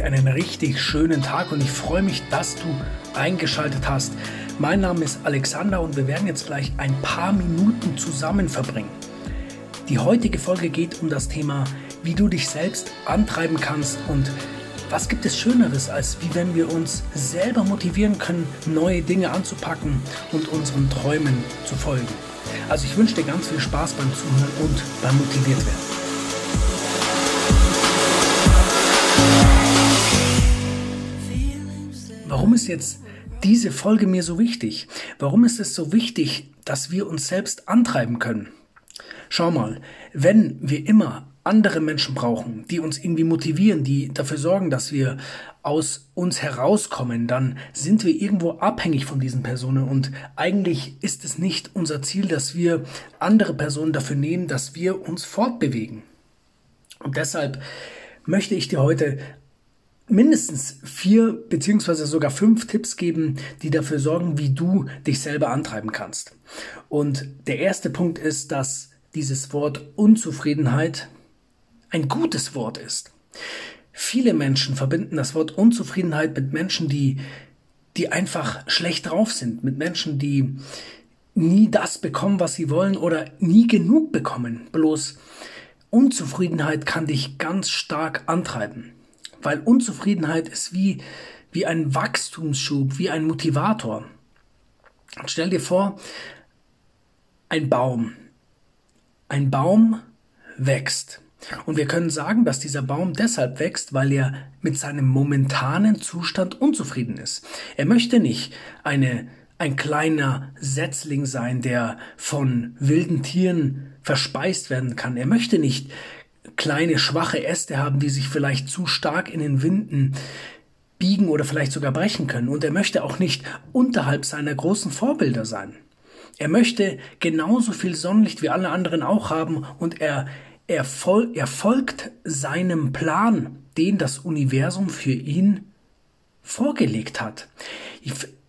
dir einen richtig schönen Tag und ich freue mich, dass du eingeschaltet hast. Mein Name ist Alexander und wir werden jetzt gleich ein paar Minuten zusammen verbringen. Die heutige Folge geht um das Thema, wie du dich selbst antreiben kannst und was gibt es Schöneres, als wie wenn wir uns selber motivieren können, neue Dinge anzupacken und unseren Träumen zu folgen. Also ich wünsche dir ganz viel Spaß beim Zuhören und beim Motiviert werden. Warum ist jetzt diese Folge mir so wichtig? Warum ist es so wichtig, dass wir uns selbst antreiben können? Schau mal, wenn wir immer andere Menschen brauchen, die uns irgendwie motivieren, die dafür sorgen, dass wir aus uns herauskommen, dann sind wir irgendwo abhängig von diesen Personen und eigentlich ist es nicht unser Ziel, dass wir andere Personen dafür nehmen, dass wir uns fortbewegen. Und deshalb möchte ich dir heute mindestens vier beziehungsweise sogar fünf Tipps geben, die dafür sorgen, wie du dich selber antreiben kannst. Und der erste Punkt ist, dass dieses Wort Unzufriedenheit ein gutes Wort ist. Viele Menschen verbinden das Wort Unzufriedenheit mit Menschen, die, die einfach schlecht drauf sind, mit Menschen, die nie das bekommen, was sie wollen oder nie genug bekommen. Bloß Unzufriedenheit kann dich ganz stark antreiben, weil Unzufriedenheit ist wie, wie ein Wachstumsschub, wie ein Motivator. Und stell dir vor, ein Baum. Ein Baum wächst. Und wir können sagen, dass dieser Baum deshalb wächst, weil er mit seinem momentanen Zustand unzufrieden ist. Er möchte nicht eine, ein kleiner Setzling sein, der von wilden Tieren verspeist werden kann. Er möchte nicht kleine, schwache Äste haben, die sich vielleicht zu stark in den Winden biegen oder vielleicht sogar brechen können. Und er möchte auch nicht unterhalb seiner großen Vorbilder sein. Er möchte genauso viel Sonnenlicht wie alle anderen auch haben und er er, fol er folgt seinem Plan, den das Universum für ihn vorgelegt hat.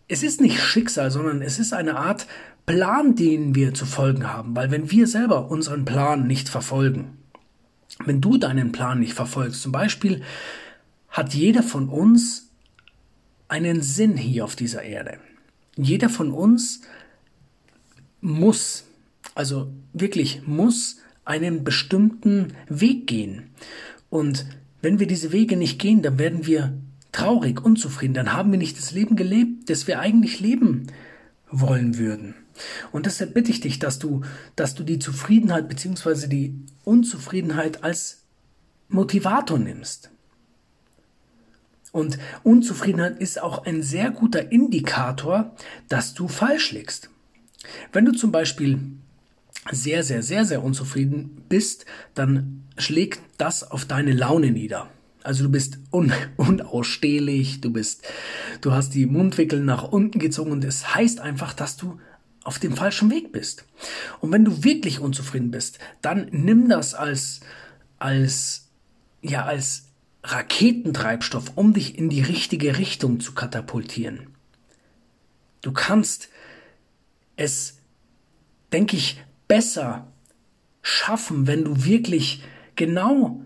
Es ist nicht Schicksal, sondern es ist eine Art Plan, den wir zu folgen haben, weil wenn wir selber unseren Plan nicht verfolgen, wenn du deinen Plan nicht verfolgst, zum Beispiel hat jeder von uns einen Sinn hier auf dieser Erde. Jeder von uns muss, also wirklich muss einen bestimmten Weg gehen. Und wenn wir diese Wege nicht gehen, dann werden wir traurig, unzufrieden, dann haben wir nicht das Leben gelebt, das wir eigentlich leben wollen würden. Und deshalb bitte ich dich, dass du, dass du die Zufriedenheit bzw. die Unzufriedenheit als Motivator nimmst. Und Unzufriedenheit ist auch ein sehr guter Indikator, dass du falsch liegst. Wenn du zum Beispiel sehr, sehr, sehr, sehr unzufrieden bist, dann schlägt das auf deine Laune nieder. Also du bist un unausstehlich, du bist, du hast die Mundwickel nach unten gezogen und es heißt einfach, dass du auf dem falschen Weg bist. Und wenn du wirklich unzufrieden bist, dann nimm das als, als, ja, als Raketentreibstoff, um dich in die richtige Richtung zu katapultieren. Du kannst es, denke ich, besser schaffen, wenn du wirklich genau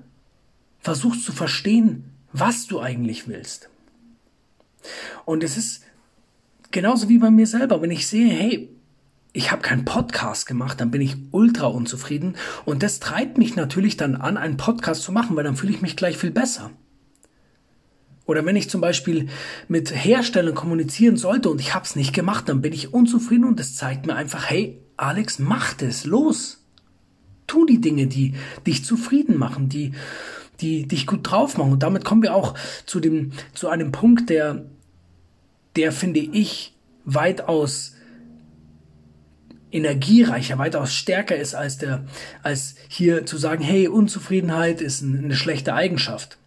versuchst zu verstehen, was du eigentlich willst. Und es ist genauso wie bei mir selber, wenn ich sehe, hey, ich habe keinen Podcast gemacht, dann bin ich ultra unzufrieden und das treibt mich natürlich dann an, einen Podcast zu machen, weil dann fühle ich mich gleich viel besser. Oder wenn ich zum Beispiel mit Herstellern kommunizieren sollte und ich habe es nicht gemacht, dann bin ich unzufrieden und es zeigt mir einfach, hey, Alex, mach es, los. Tu die Dinge, die dich zufrieden machen, die, die dich gut drauf machen. Und damit kommen wir auch zu dem, zu einem Punkt, der, der finde ich weitaus energiereicher, weitaus stärker ist als der, als hier zu sagen, hey, Unzufriedenheit ist eine schlechte Eigenschaft.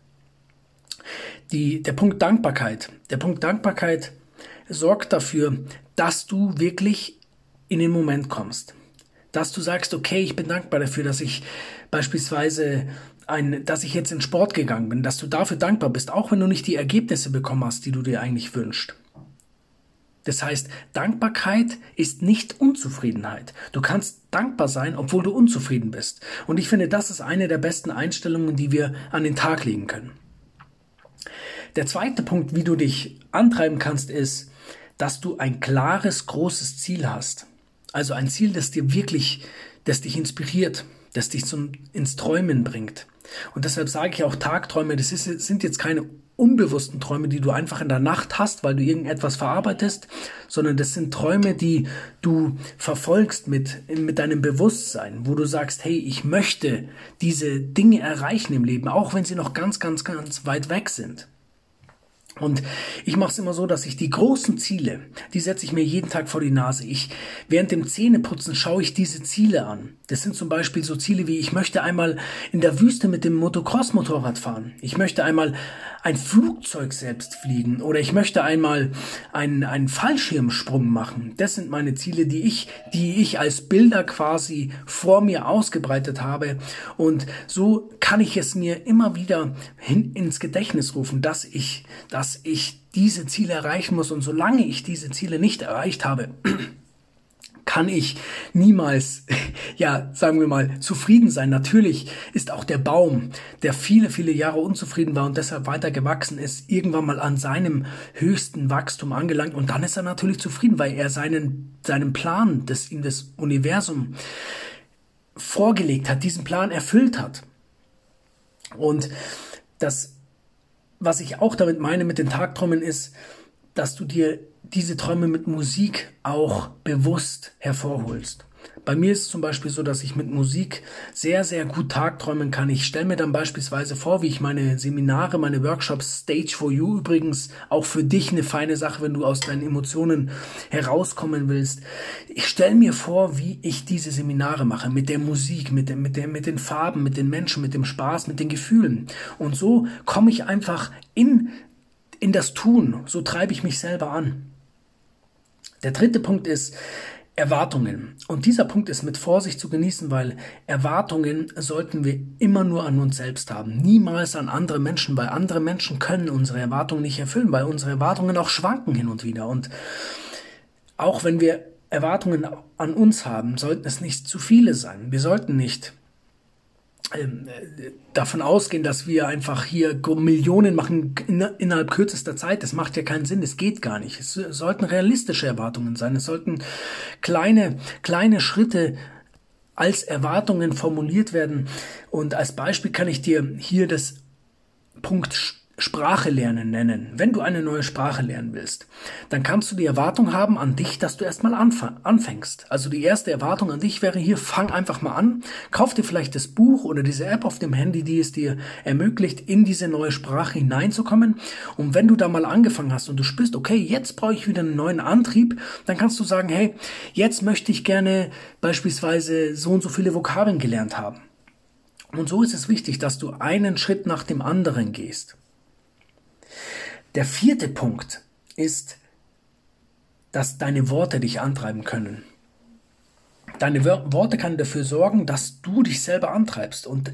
Die, der Punkt Dankbarkeit. Der Punkt Dankbarkeit sorgt dafür, dass du wirklich in den Moment kommst. Dass du sagst, okay, ich bin dankbar dafür, dass ich beispielsweise ein, dass ich jetzt in Sport gegangen bin, dass du dafür dankbar bist, auch wenn du nicht die Ergebnisse bekommen hast, die du dir eigentlich wünschst. Das heißt, Dankbarkeit ist nicht Unzufriedenheit. Du kannst dankbar sein, obwohl du unzufrieden bist. Und ich finde, das ist eine der besten Einstellungen, die wir an den Tag legen können. Der zweite Punkt, wie du dich antreiben kannst, ist, dass du ein klares, großes Ziel hast. Also ein Ziel, das dir wirklich, das dich inspiriert, das dich zum, ins Träumen bringt. Und deshalb sage ich auch Tagträume, das ist, sind jetzt keine unbewussten Träume, die du einfach in der Nacht hast, weil du irgendetwas verarbeitest, sondern das sind Träume, die du verfolgst mit, mit deinem Bewusstsein, wo du sagst, hey, ich möchte diese Dinge erreichen im Leben, auch wenn sie noch ganz, ganz, ganz weit weg sind. Und ich mache es immer so, dass ich die großen Ziele, die setze ich mir jeden Tag vor die Nase. Ich während dem Zähneputzen schaue ich diese Ziele an. Das sind zum Beispiel so Ziele wie ich möchte einmal in der Wüste mit dem Motocross-Motorrad fahren. Ich möchte einmal ein Flugzeug selbst fliegen oder ich möchte einmal einen, einen Fallschirmsprung machen. Das sind meine Ziele, die ich, die ich als Bilder quasi vor mir ausgebreitet habe. Und so kann ich es mir immer wieder hin, ins Gedächtnis rufen, dass ich, dass ich diese Ziele erreichen muss. Und solange ich diese Ziele nicht erreicht habe, kann ich niemals, ja, sagen wir mal, zufrieden sein. Natürlich ist auch der Baum, der viele, viele Jahre unzufrieden war und deshalb weiter gewachsen ist, irgendwann mal an seinem höchsten Wachstum angelangt und dann ist er natürlich zufrieden, weil er seinen, seinen Plan, das ihm das Universum vorgelegt hat, diesen Plan erfüllt hat. Und das, was ich auch damit meine mit den Tagträumen ist, dass du dir diese Träume mit Musik auch bewusst hervorholst. Bei mir ist es zum Beispiel so, dass ich mit Musik sehr, sehr gut tagträumen kann. Ich stelle mir dann beispielsweise vor, wie ich meine Seminare, meine Workshops Stage for You übrigens auch für dich eine feine Sache, wenn du aus deinen Emotionen herauskommen willst. Ich stelle mir vor, wie ich diese Seminare mache mit der Musik, mit, dem, mit, der, mit den Farben, mit den Menschen, mit dem Spaß, mit den Gefühlen. Und so komme ich einfach in, in das Tun. So treibe ich mich selber an. Der dritte Punkt ist Erwartungen. Und dieser Punkt ist mit Vorsicht zu genießen, weil Erwartungen sollten wir immer nur an uns selbst haben, niemals an andere Menschen, weil andere Menschen können unsere Erwartungen nicht erfüllen, weil unsere Erwartungen auch schwanken hin und wieder. Und auch wenn wir Erwartungen an uns haben, sollten es nicht zu viele sein. Wir sollten nicht davon ausgehen, dass wir einfach hier Millionen machen innerhalb kürzester Zeit. Das macht ja keinen Sinn. Es geht gar nicht. Es sollten realistische Erwartungen sein. Es sollten kleine, kleine Schritte als Erwartungen formuliert werden. Und als Beispiel kann ich dir hier das Punkt Sprache lernen nennen. Wenn du eine neue Sprache lernen willst, dann kannst du die Erwartung haben an dich, dass du erstmal anfängst. Also die erste Erwartung an dich wäre hier, fang einfach mal an, kauf dir vielleicht das Buch oder diese App auf dem Handy, die es dir ermöglicht, in diese neue Sprache hineinzukommen. Und wenn du da mal angefangen hast und du spürst, okay, jetzt brauche ich wieder einen neuen Antrieb, dann kannst du sagen, hey, jetzt möchte ich gerne beispielsweise so und so viele Vokabeln gelernt haben. Und so ist es wichtig, dass du einen Schritt nach dem anderen gehst. Der vierte Punkt ist, dass deine Worte dich antreiben können. Deine Worte können dafür sorgen, dass du dich selber antreibst. Und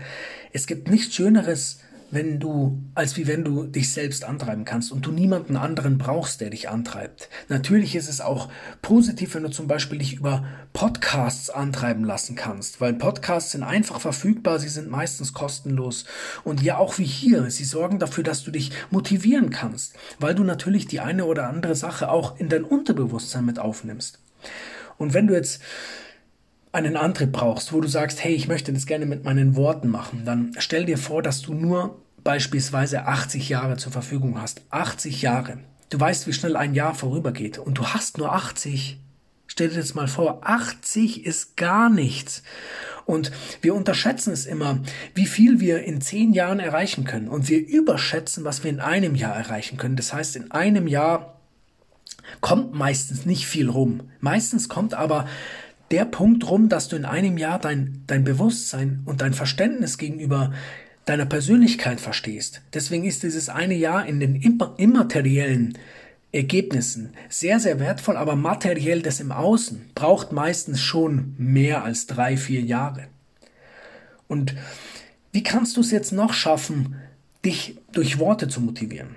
es gibt nichts Schöneres, wenn du, als wie wenn du dich selbst antreiben kannst und du niemanden anderen brauchst, der dich antreibt. Natürlich ist es auch positiv, wenn du zum Beispiel dich über Podcasts antreiben lassen kannst, weil Podcasts sind einfach verfügbar, sie sind meistens kostenlos und ja auch wie hier, sie sorgen dafür, dass du dich motivieren kannst, weil du natürlich die eine oder andere Sache auch in dein Unterbewusstsein mit aufnimmst. Und wenn du jetzt einen Antrieb brauchst, wo du sagst, hey, ich möchte das gerne mit meinen Worten machen, dann stell dir vor, dass du nur beispielsweise 80 Jahre zur Verfügung hast. 80 Jahre. Du weißt, wie schnell ein Jahr vorübergeht und du hast nur 80. Stell dir das mal vor, 80 ist gar nichts. Und wir unterschätzen es immer, wie viel wir in zehn Jahren erreichen können. Und wir überschätzen, was wir in einem Jahr erreichen können. Das heißt, in einem Jahr kommt meistens nicht viel rum. Meistens kommt aber der Punkt rum, dass du in einem Jahr dein, dein Bewusstsein und dein Verständnis gegenüber deiner Persönlichkeit verstehst. Deswegen ist dieses eine Jahr in den immateriellen Ergebnissen sehr, sehr wertvoll, aber materiell das im Außen braucht meistens schon mehr als drei, vier Jahre. Und wie kannst du es jetzt noch schaffen, dich durch Worte zu motivieren?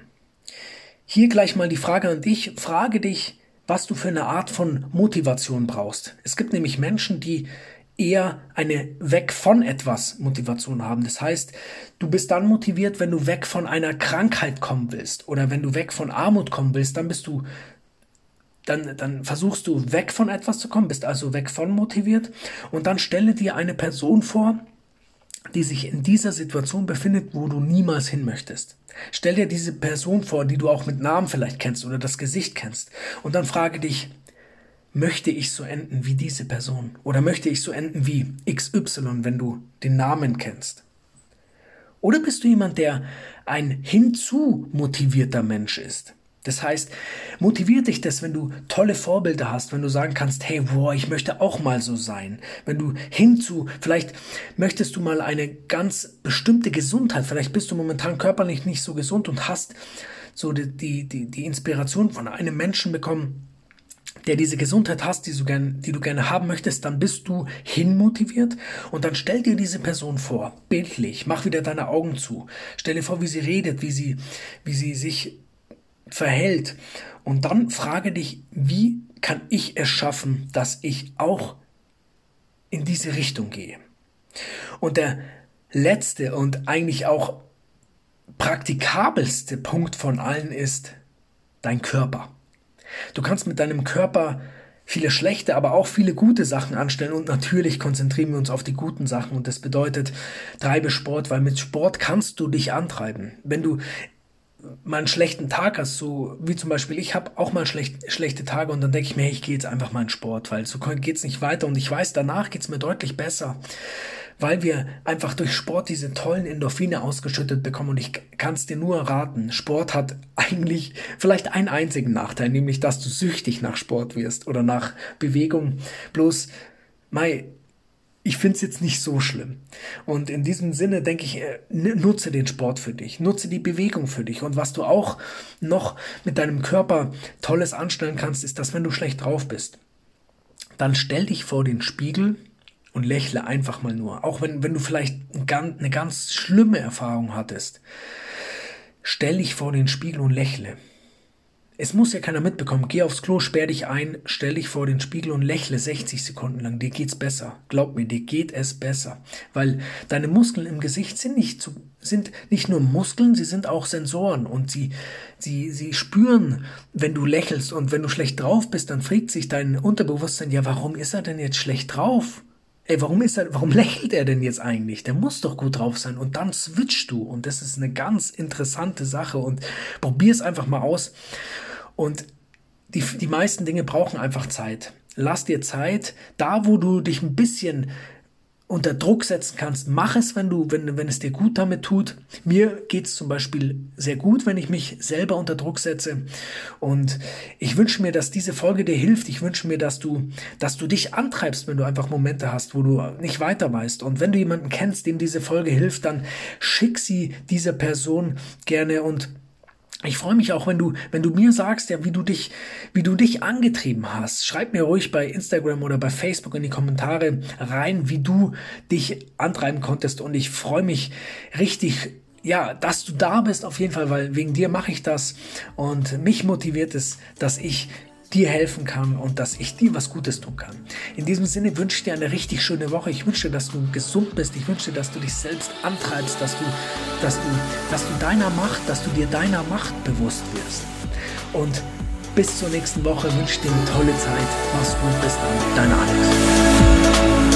Hier gleich mal die Frage an dich. Frage dich, was du für eine Art von Motivation brauchst. Es gibt nämlich Menschen, die eher eine weg von etwas Motivation haben. Das heißt, du bist dann motiviert, wenn du weg von einer Krankheit kommen willst oder wenn du weg von Armut kommen willst, dann bist du dann, dann versuchst du weg von etwas zu kommen, bist also weg von motiviert und dann stelle dir eine Person vor, die sich in dieser Situation befindet, wo du niemals hin möchtest. Stell dir diese Person vor, die du auch mit Namen vielleicht kennst oder das Gesicht kennst und dann frage dich, möchte ich so enden wie diese Person? Oder möchte ich so enden wie XY, wenn du den Namen kennst? Oder bist du jemand, der ein hinzu motivierter Mensch ist? Das heißt, motiviert dich das, wenn du tolle Vorbilder hast, wenn du sagen kannst, hey, boah, ich möchte auch mal so sein. Wenn du hinzu, vielleicht möchtest du mal eine ganz bestimmte Gesundheit, vielleicht bist du momentan körperlich nicht so gesund und hast so die, die, die Inspiration von einem Menschen bekommen, der diese Gesundheit hast, die du, gern, die du gerne haben möchtest, dann bist du hinmotiviert und dann stell dir diese Person vor, bildlich, mach wieder deine Augen zu, stell dir vor, wie sie redet, wie sie, wie sie sich verhält und dann frage dich, wie kann ich es schaffen, dass ich auch in diese Richtung gehe. Und der letzte und eigentlich auch praktikabelste Punkt von allen ist dein Körper. Du kannst mit deinem Körper viele schlechte, aber auch viele gute Sachen anstellen und natürlich konzentrieren wir uns auf die guten Sachen und das bedeutet, treibe Sport, weil mit Sport kannst du dich antreiben. Wenn du mal einen schlechten Tag hast, so wie zum Beispiel ich habe auch mal schlecht, schlechte Tage und dann denke ich mir, hey, ich gehe jetzt einfach mal in Sport, weil so geht es nicht weiter und ich weiß, danach geht es mir deutlich besser weil wir einfach durch Sport diese tollen Endorphine ausgeschüttet bekommen. Und ich kann es dir nur raten, Sport hat eigentlich vielleicht einen einzigen Nachteil, nämlich dass du süchtig nach Sport wirst oder nach Bewegung. Bloß, Mai, ich finde es jetzt nicht so schlimm. Und in diesem Sinne denke ich, äh, nutze den Sport für dich, nutze die Bewegung für dich. Und was du auch noch mit deinem Körper Tolles anstellen kannst, ist, dass wenn du schlecht drauf bist, dann stell dich vor den Spiegel und lächle einfach mal nur. Auch wenn, wenn du vielleicht eine ganz schlimme Erfahrung hattest. Stell dich vor den Spiegel und lächle. Es muss ja keiner mitbekommen. Geh aufs Klo, sperr dich ein, stell dich vor den Spiegel und lächle 60 Sekunden lang. Dir geht's besser. Glaub mir, dir geht es besser. Weil deine Muskeln im Gesicht sind nicht, zu, sind nicht nur Muskeln, sie sind auch Sensoren und sie, sie, sie spüren, wenn du lächelst und wenn du schlecht drauf bist, dann fragt sich dein Unterbewusstsein, ja, warum ist er denn jetzt schlecht drauf? Ey, warum ist er, warum lächelt er denn jetzt eigentlich? Der muss doch gut drauf sein. Und dann switchst du. Und das ist eine ganz interessante Sache. Und probier es einfach mal aus. Und die, die meisten Dinge brauchen einfach Zeit. Lass dir Zeit. Da, wo du dich ein bisschen unter Druck setzen kannst, mach es, wenn du, wenn, wenn es dir gut damit tut. Mir geht's zum Beispiel sehr gut, wenn ich mich selber unter Druck setze. Und ich wünsche mir, dass diese Folge dir hilft. Ich wünsche mir, dass du, dass du dich antreibst, wenn du einfach Momente hast, wo du nicht weiter weißt. Und wenn du jemanden kennst, dem diese Folge hilft, dann schick sie dieser Person gerne und ich freue mich auch, wenn du, wenn du mir sagst, ja, wie du dich, wie du dich angetrieben hast. Schreib mir ruhig bei Instagram oder bei Facebook in die Kommentare rein, wie du dich antreiben konntest. Und ich freue mich richtig, ja, dass du da bist auf jeden Fall, weil wegen dir mache ich das. Und mich motiviert es, dass ich dir helfen kann und dass ich dir was Gutes tun kann. In diesem Sinne wünsche ich dir eine richtig schöne Woche. Ich wünsche dir, dass du gesund bist. Ich wünsche dir, dass du dich selbst antreibst, dass du, dass du, dass du deiner Macht, dass du dir deiner Macht bewusst wirst. Und bis zur nächsten Woche wünsche ich dir eine tolle Zeit. Mach's gut, bis dann. Dein Alex.